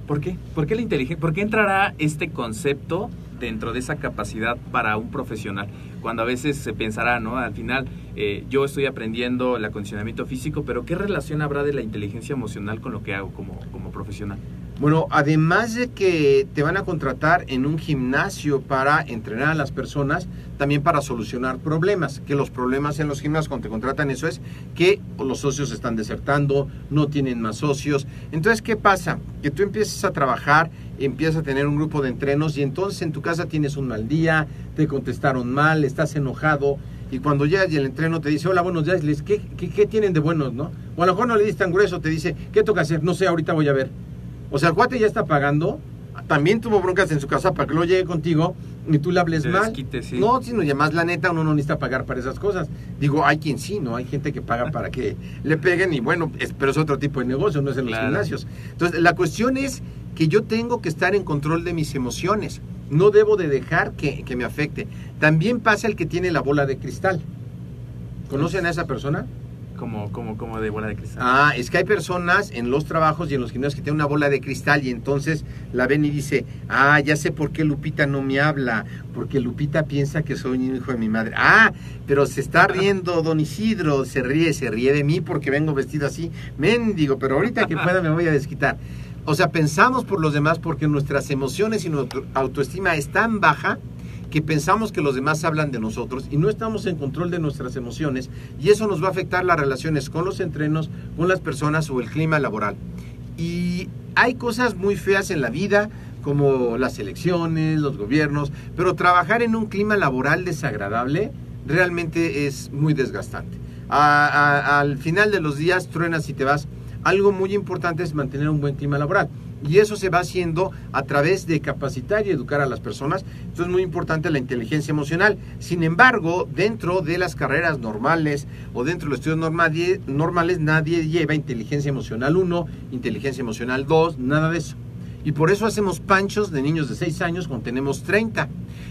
¿Por qué? ¿Por qué la inteligencia? ¿Por qué entrará este concepto dentro de esa capacidad para un profesional? Cuando a veces se pensará, ¿no? Al final, eh, yo estoy aprendiendo el acondicionamiento físico, pero ¿qué relación habrá de la inteligencia emocional con lo que hago como, como profesional? Bueno, además de que te van a contratar en un gimnasio para entrenar a las personas, también para solucionar problemas, que los problemas en los gimnasios cuando te contratan eso es que los socios están desertando, no tienen más socios. Entonces, ¿qué pasa? Que tú empiezas a trabajar, empiezas a tener un grupo de entrenos y entonces en tu casa tienes un mal día, te contestaron mal, estás enojado y cuando llegas y el entreno te dice, hola, buenos días, y le dices, ¿qué, qué, qué tienen de buenos, no? O a lo mejor no le dices tan grueso, te dice, ¿qué toca hacer? No sé, ahorita voy a ver. O sea, el cuate ya está pagando, también tuvo broncas en su casa para que lo llegue contigo y tú le hables Te mal. desquites, sí. No, sino ya más la neta, uno no necesita pagar para esas cosas. Digo, hay quien sí, ¿no? Hay gente que paga para que le peguen y bueno, es- pero es otro tipo de negocio, no es en los gimnasios. Entonces, la cuestión es que yo tengo que estar en control de mis emociones. No debo de dejar que, que me afecte. También pasa el que tiene la bola de cristal. ¿Conocen a esa persona? Como, como, como de bola de cristal. Ah, es que hay personas en los trabajos y en los gimnasios que tienen una bola de cristal y entonces la ven y dice, ah, ya sé por qué Lupita no me habla, porque Lupita piensa que soy un hijo de mi madre. Ah, pero se está riendo don Isidro, se ríe, se ríe de mí porque vengo vestido así, mendigo, pero ahorita que pueda me voy a desquitar. O sea, pensamos por los demás porque nuestras emociones y nuestra autoestima es tan baja que pensamos que los demás hablan de nosotros y no estamos en control de nuestras emociones y eso nos va a afectar las relaciones con los entrenos, con las personas o el clima laboral. Y hay cosas muy feas en la vida como las elecciones, los gobiernos, pero trabajar en un clima laboral desagradable realmente es muy desgastante. Al final de los días truenas y te vas. Algo muy importante es mantener un buen clima laboral. Y eso se va haciendo a través de capacitar y educar a las personas. Entonces es muy importante la inteligencia emocional. Sin embargo, dentro de las carreras normales o dentro de los estudios normales, nadie lleva inteligencia emocional 1, inteligencia emocional 2, nada de eso. Y por eso hacemos panchos de niños de 6 años cuando tenemos 30.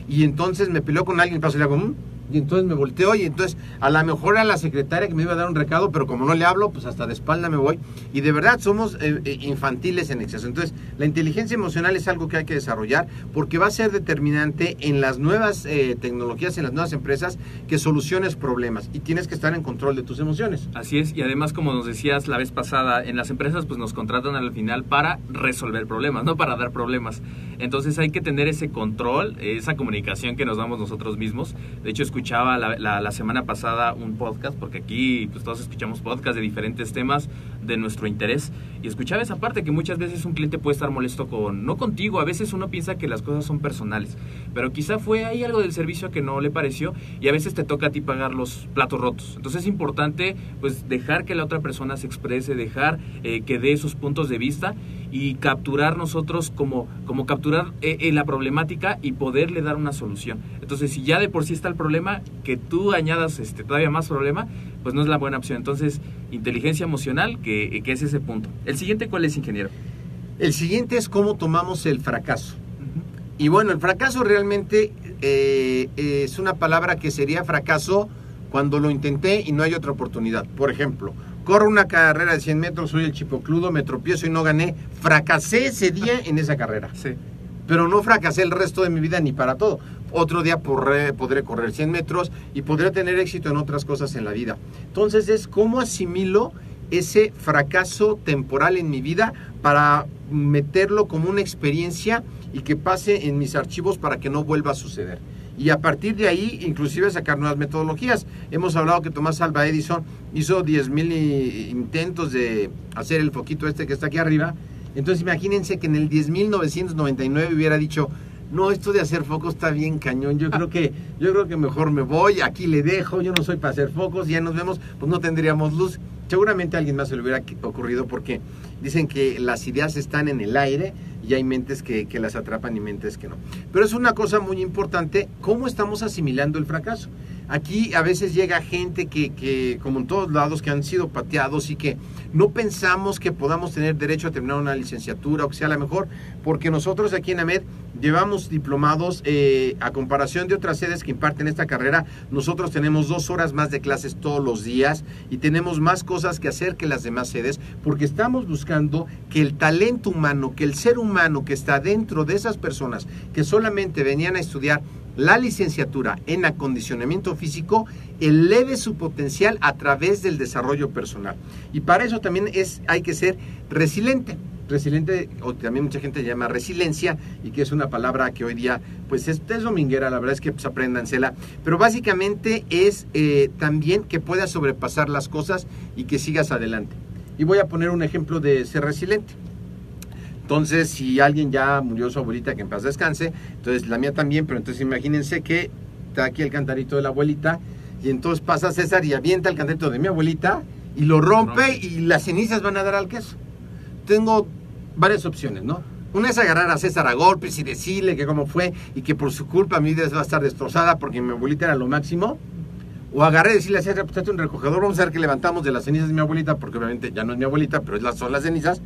Y entonces me peleó con alguien y paso y le hago, "Mm", y entonces me volteo y entonces a lo mejor era la secretaria que me iba a dar un recado, pero como no le hablo, pues hasta de espalda me voy. Y de verdad somos eh, eh, infantiles en exceso. Entonces la inteligencia emocional es algo que hay que desarrollar porque va a ser determinante en las nuevas eh, tecnologías, en las nuevas empresas, que soluciones problemas. Y tienes que estar en control de tus emociones. Así es, y además, como nos decías la vez pasada, en las empresas pues nos contratan al final para resolver problemas, no para dar problemas. Entonces hay que tener ese control, esa comunicación que nos damos nosotros mismos. De hecho, escuchaba la, semana pasada un podcast, porque aquí pues todos escuchamos podcasts de diferentes temas de nuestro interés, y escuchaba esa parte que muchas veces un cliente puede estar molesto con, no contigo, a veces uno piensa que las cosas son personales, pero quizá fue ahí algo del servicio que no le pareció y a veces te toca a ti pagar los platos rotos. Entonces es importante pues dejar que la otra persona se exprese, dejar eh, que dé sus puntos de vista y capturar nosotros como, como capturar eh, eh, la problemática y poderle dar una solución. Entonces si ya de por sí está el problema, que tú añadas este, todavía más problema, pues no es la buena opción. Entonces inteligencia emocional, que, que es ese punto. El siguiente, ¿cuál es, ingeniero? El siguiente es cómo tomamos el fracaso. Y bueno, el fracaso realmente eh, es una palabra que sería fracaso cuando lo intenté y no hay otra oportunidad. Por ejemplo, corro una carrera de 100 metros, soy el chipocludo, me tropiezo y no gané. Fracasé ese día en esa carrera. Sí. Pero no fracasé el resto de mi vida ni para todo. Otro día porré- podré correr 100 metros y podré tener éxito en otras cosas en la vida. Entonces es cómo asimilo ese fracaso temporal en mi vida para meterlo como una experiencia y que pase en mis archivos para que no vuelva a suceder. Y a partir de ahí, inclusive sacar nuevas metodologías. Hemos hablado que Tomás Alva Edison hizo 10.000 intentos de hacer el foquito este que está aquí arriba. Entonces imagínense que en el 10.999 hubiera dicho, no, esto de hacer focos está bien cañón. Yo creo que, yo creo que mejor me voy, aquí le dejo, yo no soy para hacer focos, ya nos vemos, pues no tendríamos luz. Seguramente a alguien más se le hubiera ocurrido porque dicen que las ideas están en el aire y hay mentes que, que las atrapan y mentes que no. Pero es una cosa muy importante, ¿cómo estamos asimilando el fracaso? Aquí a veces llega gente que, que, como en todos lados, que han sido pateados y que no pensamos que podamos tener derecho a terminar una licenciatura o que sea la mejor, porque nosotros aquí en AMED llevamos diplomados eh, a comparación de otras sedes que imparten esta carrera. Nosotros tenemos dos horas más de clases todos los días y tenemos más cosas que hacer que las demás sedes, porque estamos buscando que el talento humano, que el ser humano que está dentro de esas personas que solamente venían a estudiar la licenciatura en acondicionamiento físico eleve su potencial a través del desarrollo personal. Y para eso también es, hay que ser resiliente. Resiliente, o también mucha gente llama resiliencia, y que es una palabra que hoy día, pues es, dominguera, la verdad es que pues apréndansela. Pero básicamente es eh, también que puedas sobrepasar las cosas y que sigas adelante. Y voy a poner un ejemplo de ser resiliente. Entonces, si alguien ya murió su abuelita, que en paz descanse, entonces la mía también, pero entonces imagínense que está aquí el cantarito de la abuelita, y entonces pasa César y avienta el cantarito de mi abuelita, y lo rompe, y las cenizas van a dar al queso. Tengo varias opciones, ¿no? Una es agarrar a César a golpes y decirle que cómo fue, y que por su culpa mi vida va a estar destrozada porque mi abuelita era lo máximo. O agarré y decirle a César, pues un recogedor, vamos a ver que levantamos de las cenizas de mi abuelita, porque obviamente ya no es mi abuelita, pero es las, son las cenizas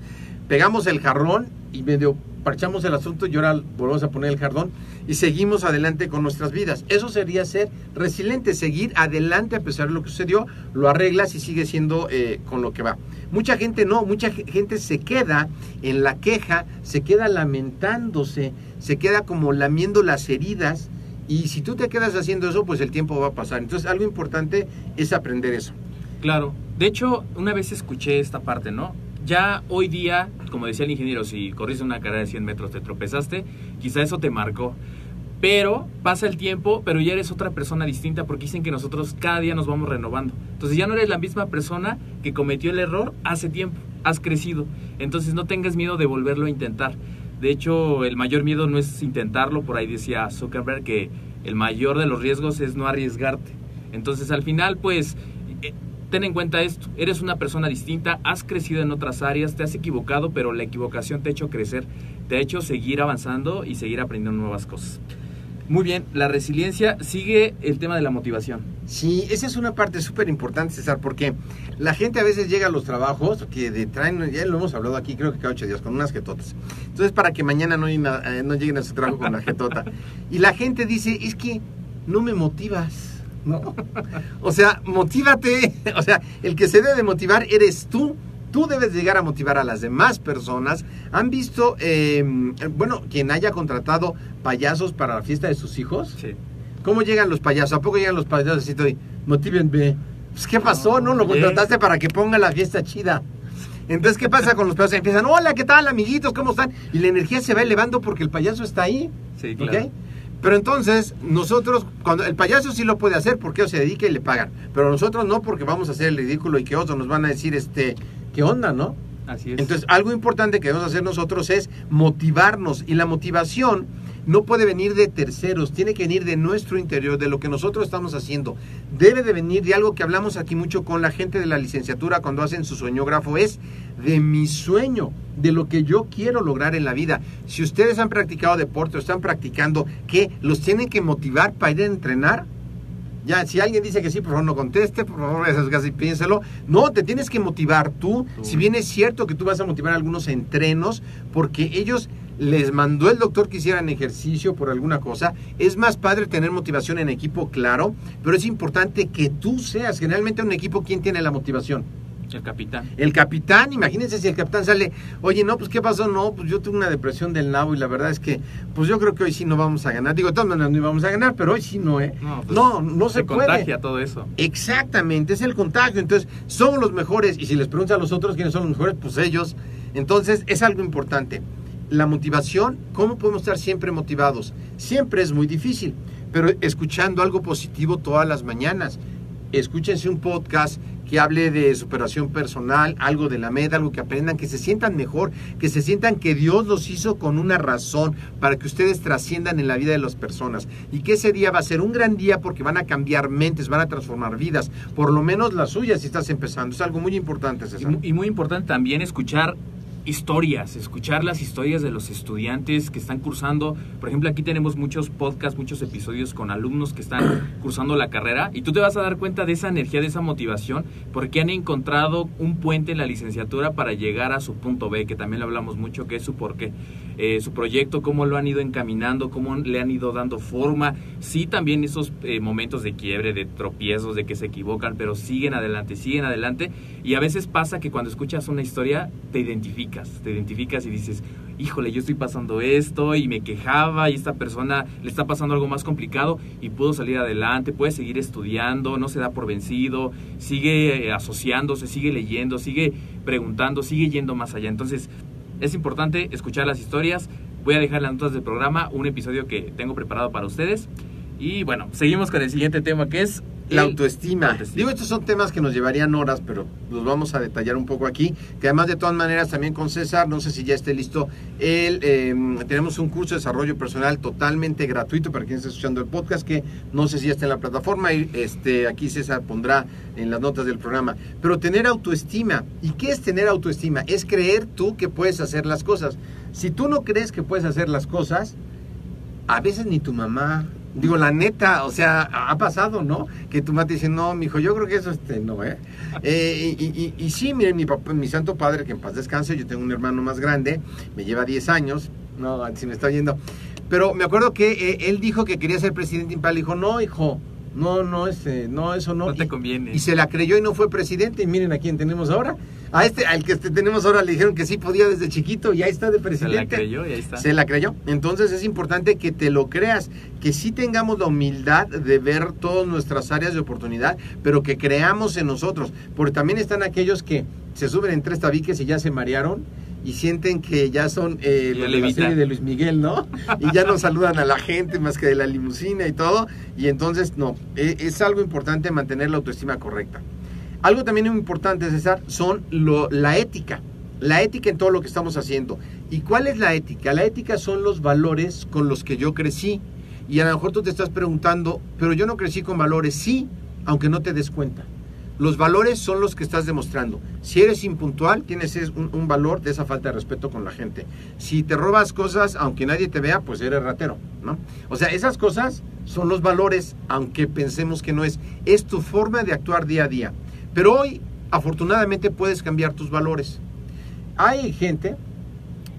pegamos el jarrón y medio parchamos el asunto y ahora volvemos a poner el jardón y seguimos adelante con nuestras vidas. Eso sería ser resiliente, seguir adelante a pesar de lo que sucedió, lo arreglas y sigue siendo eh, con lo que va. Mucha gente no, mucha gente se queda en la queja, se queda lamentándose, se queda como lamiendo las heridas y si tú te quedas haciendo eso, pues el tiempo va a pasar. Entonces algo importante es aprender eso. Claro, de hecho una vez escuché esta parte, ¿no? Ya hoy día, como decía el ingeniero, si corriste una carrera de 100 metros, te tropezaste, quizá eso te marcó. Pero pasa el tiempo, pero ya eres otra persona distinta porque dicen que nosotros cada día nos vamos renovando. Entonces ya no eres la misma persona que cometió el error hace tiempo, has crecido. Entonces no tengas miedo de volverlo a intentar. De hecho, el mayor miedo no es intentarlo, por ahí decía Zuckerberg que el mayor de los riesgos es no arriesgarte. Entonces al final, pues ten en cuenta esto, eres una persona distinta, has crecido en otras áreas, te has equivocado, pero la equivocación te ha hecho crecer, te ha hecho seguir avanzando y seguir aprendiendo nuevas cosas. Muy bien, la resiliencia sigue el tema de la motivación. Sí, esa es una parte súper importante, César, porque la gente a veces llega a los trabajos que traen, ya lo hemos hablado aquí, creo que cada ocho días, con unas jetotas. Entonces, para que mañana no, eh, no lleguen a su trabajo con la jetota. Y la gente dice, es que no me motivas ¿no? O sea, motívate. O sea, el que se debe motivar eres tú. Tú debes llegar a motivar a las demás personas. ¿Han visto, em, bueno, quien haya contratado payasos para la fiesta de sus hijos? Sí. ¿Cómo llegan los payasos? ¿A poco llegan los payasos así, estoy, motívenme? Pues, ¿qué pasó? ¿No? Lo contrataste para que ponga la fiesta chida. Entonces, ¿qué pasa con los payasos? Empiezan, hola, ¿qué tal, amiguitos? ¿Cómo están? Y la energía se va elevando porque el payaso está ahí. Sí, claro. Pero entonces, nosotros, cuando el payaso sí lo puede hacer porque se dedica y le pagan. Pero nosotros no porque vamos a hacer el ridículo y que otros nos van a decir, este, ¿qué onda, no? Así es. Entonces, algo importante que debemos hacer nosotros es motivarnos. Y la motivación no puede venir de terceros, tiene que venir de nuestro interior, de lo que nosotros estamos haciendo. Debe de venir de algo que hablamos aquí mucho con la gente de la licenciatura cuando hacen su sueñógrafo, es de mi sueño, de lo que yo quiero lograr en la vida. Si ustedes han practicado deporte o están practicando, ¿qué? ¿Los tienen que motivar para ir a entrenar? Ya, si alguien dice que sí, por favor no conteste, por favor esas casi piénselo. No, te tienes que motivar tú. Si bien es cierto que tú vas a motivar a algunos entrenos, porque ellos les mandó el doctor que hicieran ejercicio por alguna cosa. Es más padre tener motivación en equipo, claro, pero es importante que tú seas. Generalmente en un equipo, ¿quién tiene la motivación? El capitán. El capitán, imagínense si el capitán sale, oye, no, pues ¿qué pasó? No, pues yo tuve una depresión del nabo y la verdad es que, pues yo creo que hoy sí no vamos a ganar. Digo, de todas maneras no íbamos a ganar, pero hoy sí no, ¿eh? No, pues, no, no se, se puede. contagia todo eso. Exactamente, es el contagio. Entonces, somos los mejores y si les preguntan a los otros quiénes son los mejores, pues ellos. Entonces, es algo importante. La motivación, ¿cómo podemos estar siempre motivados? Siempre es muy difícil, pero escuchando algo positivo todas las mañanas. Escúchense un podcast que hable de superación personal, algo de la meta, algo que aprendan, que se sientan mejor, que se sientan que Dios los hizo con una razón para que ustedes trasciendan en la vida de las personas. Y que ese día va a ser un gran día porque van a cambiar mentes, van a transformar vidas, por lo menos las suyas si estás empezando. Es algo muy importante, César. y muy importante también escuchar historias, escuchar las historias de los estudiantes que están cursando. Por ejemplo, aquí tenemos muchos podcasts, muchos episodios con alumnos que están cursando la carrera y tú te vas a dar cuenta de esa energía, de esa motivación, porque han encontrado un puente en la licenciatura para llegar a su punto B, que también le hablamos mucho, que es su porqué, eh, su proyecto, cómo lo han ido encaminando, cómo le han ido dando forma. Sí, también esos eh, momentos de quiebre, de tropiezos, de que se equivocan, pero siguen adelante, siguen adelante. Y a veces pasa que cuando escuchas una historia te identificas te identificas y dices, híjole, yo estoy pasando esto y me quejaba y esta persona le está pasando algo más complicado y puedo salir adelante, puede seguir estudiando, no se da por vencido, sigue eh, asociándose, sigue leyendo, sigue preguntando, sigue yendo más allá. Entonces, es importante escuchar las historias. Voy a dejar las notas del programa, un episodio que tengo preparado para ustedes. Y bueno, seguimos con el siguiente tema que es la el- autoestima. Digo, estos son temas que nos llevarían horas, pero los vamos a detallar un poco aquí. Que además, de todas maneras, también con César, no sé si ya esté listo, él, eh, tenemos un curso de desarrollo personal totalmente gratuito para quien esté escuchando el podcast, que no sé si ya está en la plataforma. Y este, aquí César pondrá en las notas del programa. Pero tener autoestima. ¿Y qué es tener autoestima? Es creer tú que puedes hacer las cosas. Si tú no crees que puedes hacer las cosas, a veces ni tu mamá. Digo, la neta, o sea, ha pasado, ¿no? Que tu mamá te dice, no, mijo, yo creo que eso, este, no, ¿eh? Eh, y, y- y sí, miren, mi papá, mi santo padre, que en paz descanse, yo tengo un hermano más grande, me lleva 10 años, no, si me está oyendo, pero me acuerdo que eh, él dijo que quería ser presidente imperial, dijo, no, hijo, no, no, este, no, eso no. No te Y- conviene. Y se la creyó y no fue presidente, y miren a quién tenemos ahora. A este, al que este tenemos ahora le dijeron que sí podía desde chiquito y ahí está de Se presidente. la creyó y ahí está. Se la creyó. Entonces es importante que te lo creas, que sí tengamos la humildad de ver todas nuestras áreas de oportunidad, pero que creamos en nosotros. Porque también están aquellos que se suben en tres tabiques y ya se marearon y sienten que ya son eh, los de la serie de Luis Miguel, ¿no? Y ya no saludan a la gente más que de la limusina y todo. Y entonces, no, e- es algo importante mantener la autoestima correcta. Algo también muy importante, César, son la ética. La ética en todo lo que estamos haciendo. ¿Y cuál es la ética? La ética son los valores con los que yo crecí. Y a lo mejor tú te estás preguntando, pero yo no crecí con valores. Sí, aunque no te des cuenta. Los valores son los que estás demostrando. Si eres impuntual, tienes es- un, un valor de esa falta de respeto con la gente. Si te robas cosas, aunque nadie te vea, pues eres ratero, ¿no? O sea, esas cosas son los valores, aunque pensemos que no es. Es tu forma de actuar día a día. Pero hoy, afortunadamente, puedes cambiar tus valores. Hay gente,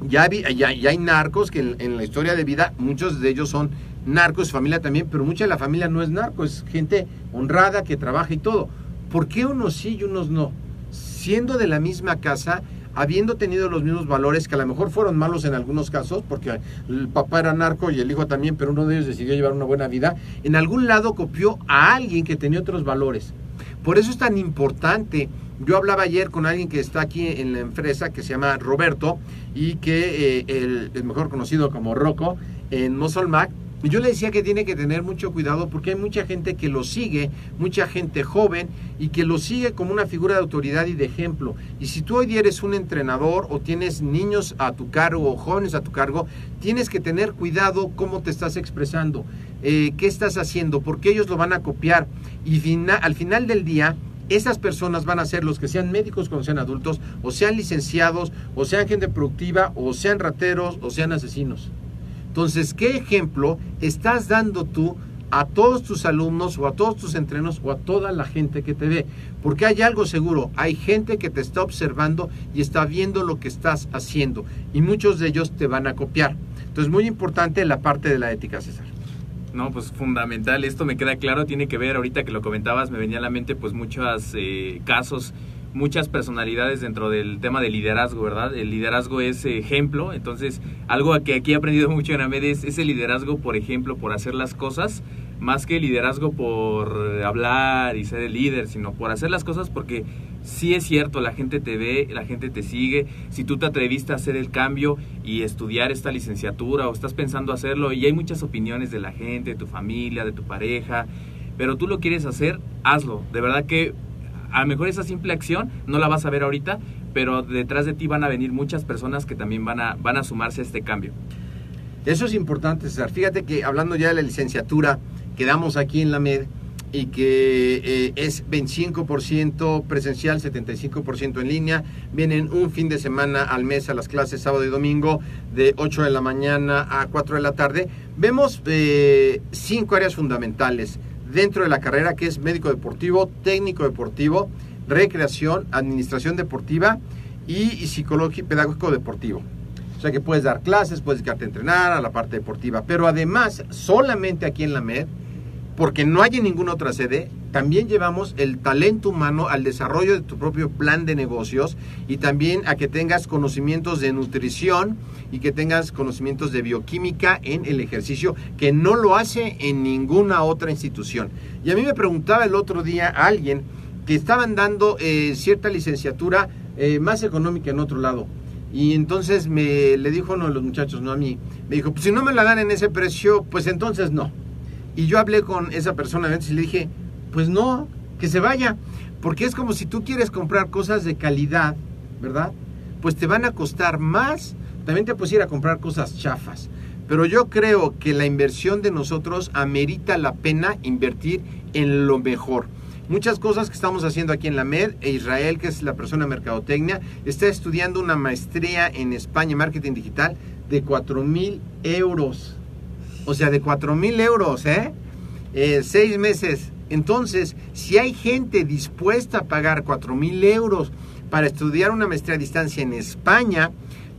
ya, ya hay narcos que en, en la historia de vida, muchos de ellos son narcos, familia también, pero mucha de la familia no es narco, es gente honrada que trabaja y todo. ¿Por qué unos sí y unos no? Siendo de la misma casa, habiendo tenido los mismos valores, que a lo mejor fueron malos en algunos casos, porque el papá era narco y el hijo también, pero uno de ellos decidió llevar una buena vida, en algún lado copió a alguien que tenía otros valores. Por eso es tan importante. Yo hablaba ayer con alguien que está aquí en la empresa, que se llama Roberto, y que eh, el, mejor conocido como Rocco, en Muscle y yo le decía que tiene que tener mucho cuidado porque hay mucha gente que lo sigue, mucha gente joven y que lo sigue como una figura de autoridad y de ejemplo. Y si tú hoy eres un entrenador o tienes niños a tu cargo o jóvenes a tu cargo, tienes que tener cuidado cómo te estás expresando, eh, qué estás haciendo, porque ellos lo van a copiar. Y al final del día, esas personas van a ser los que sean médicos cuando sean adultos, o sean licenciados, o sean gente productiva, o sean rateros, o sean asesinos. Entonces, ¿qué ejemplo estás dando tú a todos tus alumnos o a todos tus entrenos o a toda la gente que te ve? Porque hay algo seguro, hay gente que te está observando y está viendo lo que estás haciendo y muchos de ellos te van a copiar. Entonces, muy importante la parte de la ética, César. No, pues fundamental, esto me queda claro, tiene que ver, ahorita que lo comentabas, me venía a la mente pues muchos eh, casos, muchas personalidades dentro del tema del liderazgo, ¿verdad? El liderazgo es ejemplo, entonces algo que aquí he aprendido mucho en AMED es ese liderazgo por ejemplo, por hacer las cosas, más que liderazgo por hablar y ser el líder, sino por hacer las cosas porque sí es cierto, la gente te ve, la gente te sigue, si tú te atreviste a hacer el cambio y estudiar esta licenciatura o estás pensando hacerlo y hay muchas opiniones de la gente, de tu familia, de tu pareja, pero tú lo quieres hacer, hazlo. De verdad que a lo mejor esa simple acción no la vas a ver ahorita, pero detrás de ti van a venir muchas personas que también van a, van a sumarse a este cambio. Eso es importante, César. Fíjate que hablando ya de la licenciatura que damos aquí en la MED, y que eh, es 25% presencial, 75% en línea. Vienen un fin de semana al mes a las clases sábado y domingo de 8 de la mañana a 4 de la tarde. Vemos eh, cinco áreas fundamentales dentro de la carrera que es médico deportivo, técnico deportivo, recreación, administración deportiva y, y psicológico pedagógico deportivo. O sea que puedes dar clases, puedes dedicarte a entrenar, a la parte deportiva. Pero además, solamente aquí en la MED, porque no hay en ninguna otra sede, también llevamos el talento humano al desarrollo de tu propio plan de negocios y también a que tengas conocimientos de nutrición y que tengas conocimientos de bioquímica en el ejercicio, que no lo hace en ninguna otra institución. Y a mí me preguntaba el otro día alguien que estaban dando eh, cierta licenciatura eh, más económica en otro lado. Y entonces me le dijo uno de los muchachos, no a mí, me dijo, pues si no me la dan en ese precio, pues entonces no. Y yo hablé con esa persona antes y le dije, pues no, que se vaya. Porque es como si tú quieres comprar cosas de calidad, ¿verdad? Pues te van a costar más. También te puedes ir a comprar cosas chafas. Pero yo creo que la inversión de nosotros amerita la pena invertir en lo mejor. Muchas cosas que estamos haciendo aquí en la MED, e Israel, que es la persona de mercadotecnia, está estudiando una maestría en España marketing digital de 4 mil euros. O sea, de 4 mil euros, ¿eh? ¿eh? Seis meses. Entonces, si hay gente dispuesta a pagar 4 mil euros para estudiar una maestría a distancia en España,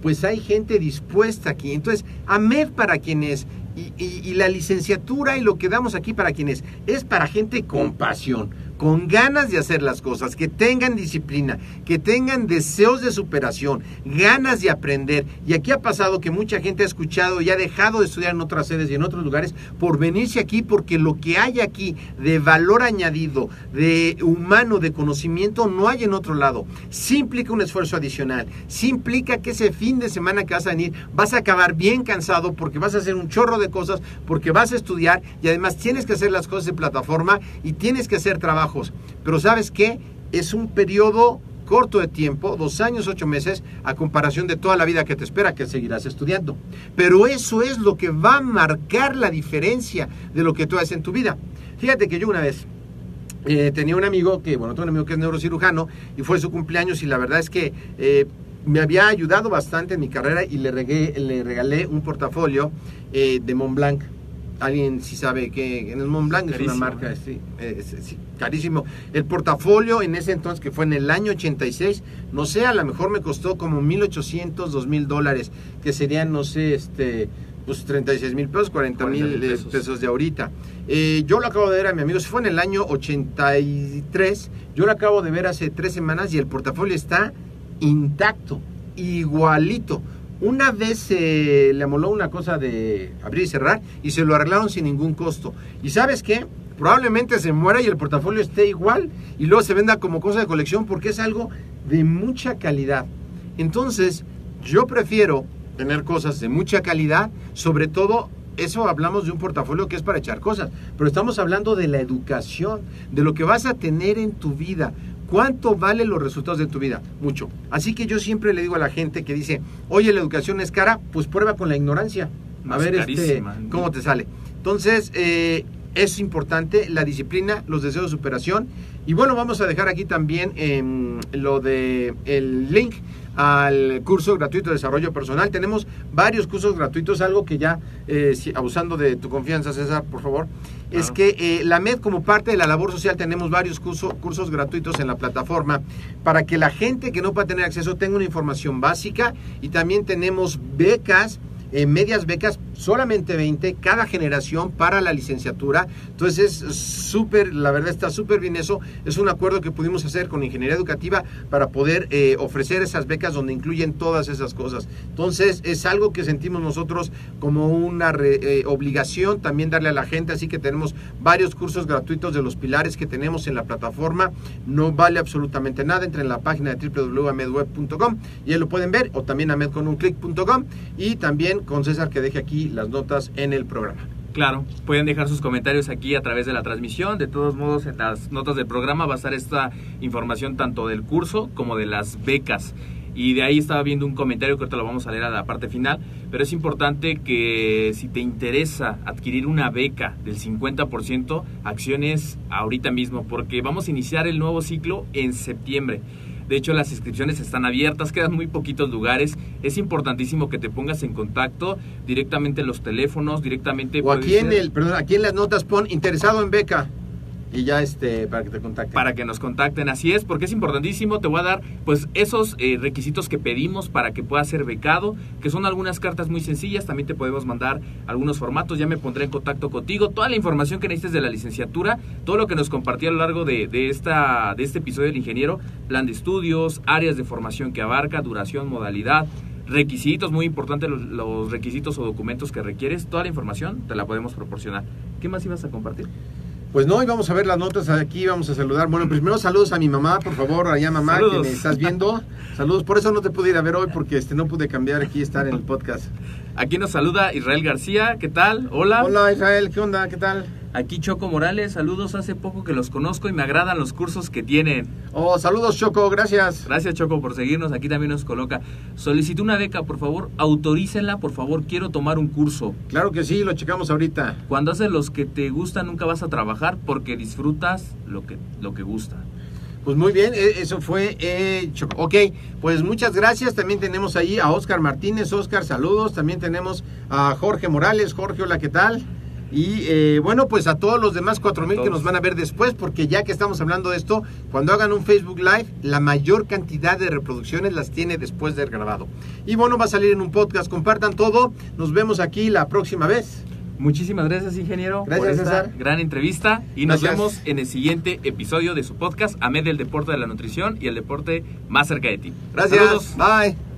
pues hay gente dispuesta aquí. Entonces, AMED para quienes y, y, y, la licenciatura y lo que damos aquí para quienes es para gente con pasión con ganas de hacer las cosas, que tengan disciplina, que tengan deseos de superación, ganas de aprender. Y aquí ha pasado que mucha gente ha escuchado y ha dejado de estudiar en otras sedes y en otros lugares por venirse aquí porque lo que hay aquí de valor añadido, de humano, de conocimiento, no hay en otro lado. Sí implica un esfuerzo adicional, sí implica que ese fin de semana que vas a venir vas a acabar bien cansado porque vas a hacer un chorro de cosas, porque vas a estudiar y además tienes que hacer las cosas de plataforma y tienes que hacer trabajo pero ¿sabes qué? Es un periodo corto de tiempo, dos años, ocho meses, a comparación de toda la vida que te espera, que seguirás estudiando. Pero eso es lo que va a marcar la diferencia de lo que tú haces en tu vida. Fíjate que yo una vez eh, tenía un amigo que, bueno, tengo un amigo que es neurocirujano y fue su cumpleaños y la verdad es que eh, me había ayudado bastante en mi carrera y le, regué, le regalé un portafolio eh, de Montblanc alguien si sabe que en el Mont Blanc es una marca sí, es, es, carísimo. El portafolio en ese entonces, que fue en el año 86, no sé, a lo mejor me costó como 1.800, 2.000 dólares, que serían, no sé, este pues 36 mil pesos, 40 mil pesos. pesos. de ahorita. Eh, yo lo acabo de ver a mi amigo, se fue en el año 83, yo lo acabo de ver hace tres semanas y el portafolio está intacto, igualito. Una vez se le amoló una cosa de abrir y cerrar y se lo arreglaron sin ningún costo. ¿Y sabes qué? Probablemente se muera y el portafolio esté igual y luego se venda como cosa de colección porque es algo de mucha calidad. Entonces, yo prefiero tener cosas de mucha calidad, sobre todo eso hablamos de un portafolio que es para echar cosas, pero estamos hablando de la educación, de lo que vas a tener en tu vida. ¿Cuánto valen los resultados de tu vida? Mucho. Así que yo siempre le digo a la gente que dice, oye, la educación es cara, pues prueba con la ignorancia. A ver este, cómo te sale. Entonces, eh, es importante la disciplina, los deseos de superación. Y bueno, vamos a dejar aquí también eh, lo de el link al curso gratuito de desarrollo personal. Tenemos varios cursos gratuitos, algo que ya, eh, si, abusando de tu confianza, César, por favor, claro. es que eh, la MED como parte de la labor social tenemos varios curso, cursos gratuitos en la plataforma para que la gente que no pueda tener acceso tenga una información básica y también tenemos becas eh, medias becas, solamente 20 cada generación para la licenciatura. Entonces es súper, la verdad está súper bien eso. Es un acuerdo que pudimos hacer con Ingeniería Educativa para poder eh, ofrecer esas becas donde incluyen todas esas cosas. Entonces es algo que sentimos nosotros como una eh, obligación también darle a la gente. Así que tenemos varios cursos gratuitos de los pilares que tenemos en la plataforma. No vale absolutamente nada. Entren en la página de www.amedweb.com y ahí lo pueden ver o también amedconunClick.com y también con César que deje aquí las notas en el programa. Claro, pueden dejar sus comentarios aquí a través de la transmisión. De todos modos, en las notas del programa va a estar esta información tanto del curso como de las becas. Y de ahí estaba viendo un comentario que ahorita lo vamos a leer a la parte final, pero es importante que si te interesa adquirir una beca del 50%, acciones ahorita mismo, porque vamos a iniciar el nuevo ciclo en septiembre. De hecho, las inscripciones están abiertas, quedan muy poquitos lugares. Es importantísimo que te pongas en contacto directamente en los teléfonos, directamente... O aquí en el, perdón, aquí en las notas pon interesado en beca y ya este para que te contacten. para que nos contacten. Así es, porque es importantísimo. Te voy a dar pues esos eh, requisitos que pedimos para que puedas ser becado, que son algunas cartas muy sencillas. También te podemos mandar algunos formatos. Ya me pondré en contacto contigo. Toda la información que necesites de la licenciatura, todo lo que nos compartí a lo largo de, de esta, de este episodio del ingeniero, plan de estudios, áreas de formación que abarca, duración, modalidad. Requisitos, muy importantes los requisitos o documentos que requieres, toda la información te la podemos proporcionar. ¿Qué más ibas a compartir? Pues no, y vamos a ver las notas aquí, vamos a saludar. Bueno, primero saludos a mi mamá, por favor, allá mamá, Saludos. que me estás viendo. Saludos, por eso no te pude ir a ver hoy, porque este no pude cambiar aquí, estar en el podcast. Aquí nos saluda Israel García, ¿qué tal? Hola. Hola Israel, ¿qué onda? ¿Qué tal? Aquí Choco Morales, saludos, hace poco que los conozco y me agradan los cursos que tienen. Oh, saludos Choco, gracias. Gracias Choco por seguirnos, aquí también nos coloca. Solicito una beca, por favor, autorícenla, por favor, quiero tomar un curso. Claro que sí, lo checamos ahorita. Cuando haces los que te gustan nunca vas a trabajar porque disfrutas lo que, lo que gusta. Pues muy bien, eh, eso fue eh, Choco. Ok, pues muchas gracias. También tenemos ahí a Oscar Martínez. Oscar, saludos. También tenemos a Jorge Morales. Jorge, hola, ¿qué tal? Y eh, bueno, pues a todos los demás 4000 que nos van a ver después, porque ya que estamos hablando de esto, cuando hagan un Facebook Live, la mayor cantidad de reproducciones las tiene después de haber grabado. Y bueno, va a salir en un podcast. Compartan todo. Nos vemos aquí la próxima vez. Muchísimas gracias, ingeniero, Gracias, por esta César. gran entrevista y nos Gracias. vemos en el siguiente episodio de su podcast, AMED del deporte de la nutrición y el deporte más cerca de ti. Gracias. Saludos. Bye.